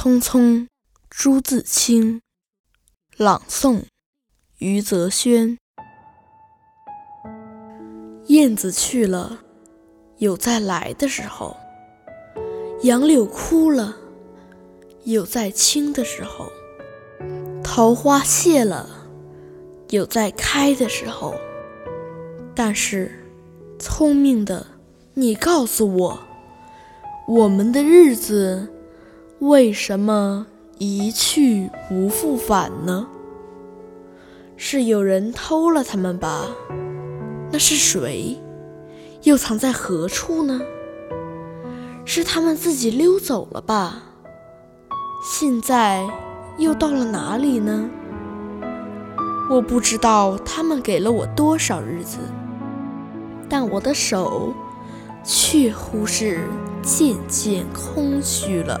匆匆，朱自清。朗诵：余则轩。燕子去了，有再来的时候；杨柳枯了，有再青的时候；桃花谢了，有再开的时候。但是，聪明的你，告诉我，我们的日子。为什么一去不复返呢？是有人偷了他们吧？那是谁？又藏在何处呢？是他们自己溜走了吧？现在又到了哪里呢？我不知道他们给了我多少日子，但我的手却乎是渐渐空虚了。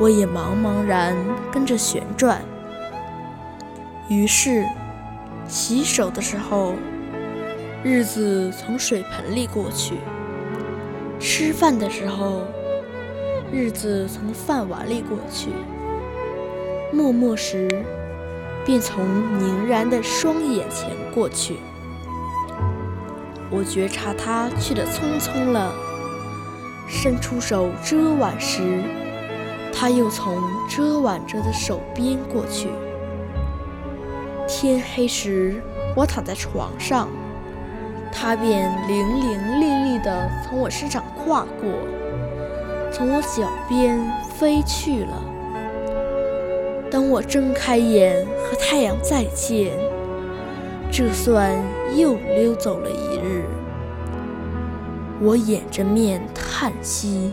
我也茫茫然跟着旋转。于是，洗手的时候，日子从水盆里过去；吃饭的时候，日子从饭碗里过去；默默时，便从凝然的双眼前过去。我觉察他去得匆匆了，伸出手遮挽时。他又从遮挽着的手边过去。天黑时，我躺在床上，他便伶伶俐俐地从我身上跨过，从我脚边飞去了。当我睁开眼和太阳再见，这算又溜走了一日。我掩着面叹息。